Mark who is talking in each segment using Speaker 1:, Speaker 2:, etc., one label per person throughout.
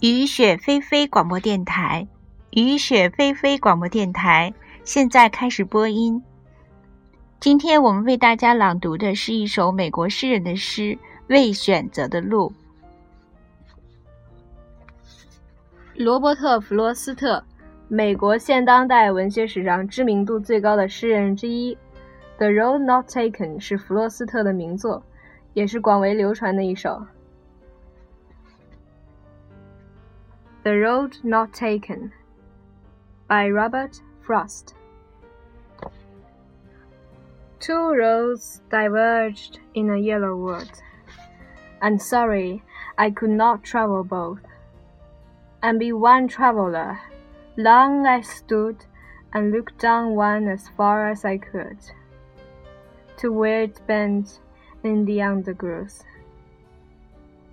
Speaker 1: 雨雪霏霏广播电台，雨雪霏霏广播电台现在开始播音。今天我们为大家朗读的是一首美国诗人的诗《未选择的路》。
Speaker 2: 罗伯特·弗罗斯特，美国现当代文学史上知名度最高的诗人之一，《The Road Not Taken》是弗罗斯特的名作，也是广为流传的一首。The Road Not Taken by Robert Frost. Two roads diverged in a yellow wood, and sorry I could not travel both. And be one traveler, long I stood and looked down one as far as I could, to where it bent in the undergrowth.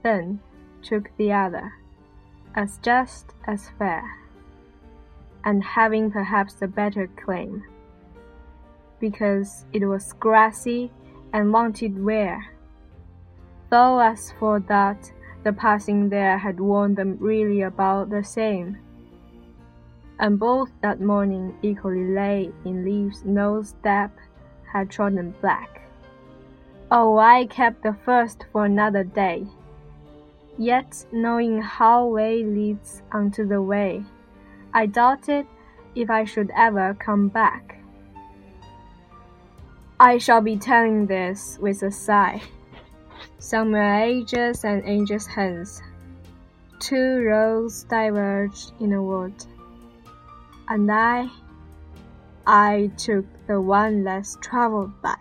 Speaker 2: Then took the other as just as fair, and having perhaps a better claim, because it was grassy and wanted wear. Though as for that, the passing there had worn them really about the same. And both that morning equally lay in leaves no step had trodden black. Oh, I kept the first for another day Yet, knowing how way leads unto the way, I doubted if I should ever come back. I shall be telling this with a sigh. Somewhere ages and ages hence, two roads diverged in a wood, and I, I took the one less traveled by,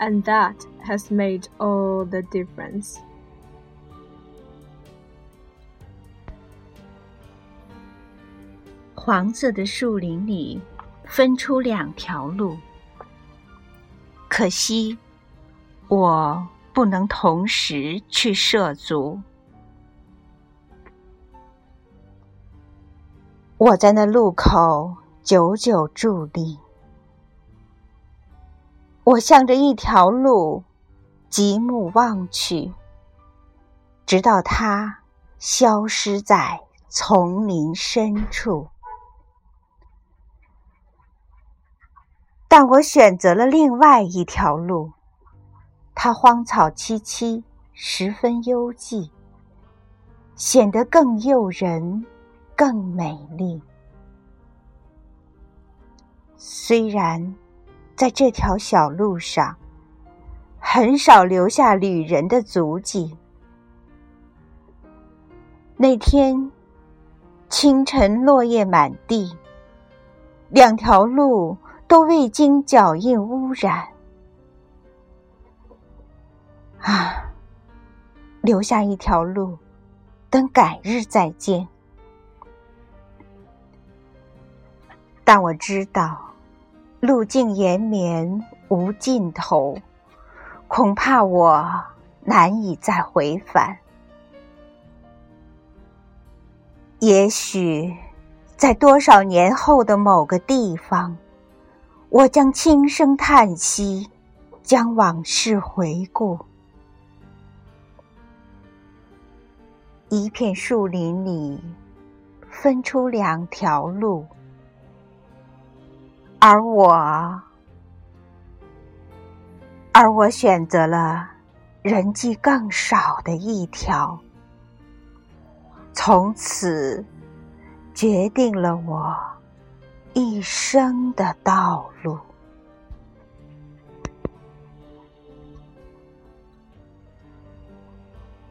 Speaker 2: and that has made all the difference.
Speaker 1: 黄色的树林里分出两条路，可惜我不能同时去涉足。我在那路口久久伫立，我向着一条路极目望去，直到它消失在丛林深处。但我选择了另外一条路，它荒草萋萋，十分幽寂，显得更诱人，更美丽。虽然在这条小路上，很少留下旅人的足迹。那天清晨，落叶满地，两条路。都未经脚印污染，啊！留下一条路，等改日再见。但我知道，路径延绵无尽头，恐怕我难以再回返。也许，在多少年后的某个地方。我将轻声叹息，将往事回顾。一片树林里分出两条路，而我，而我选择了人迹更少的一条，从此决定了我。一生的道路。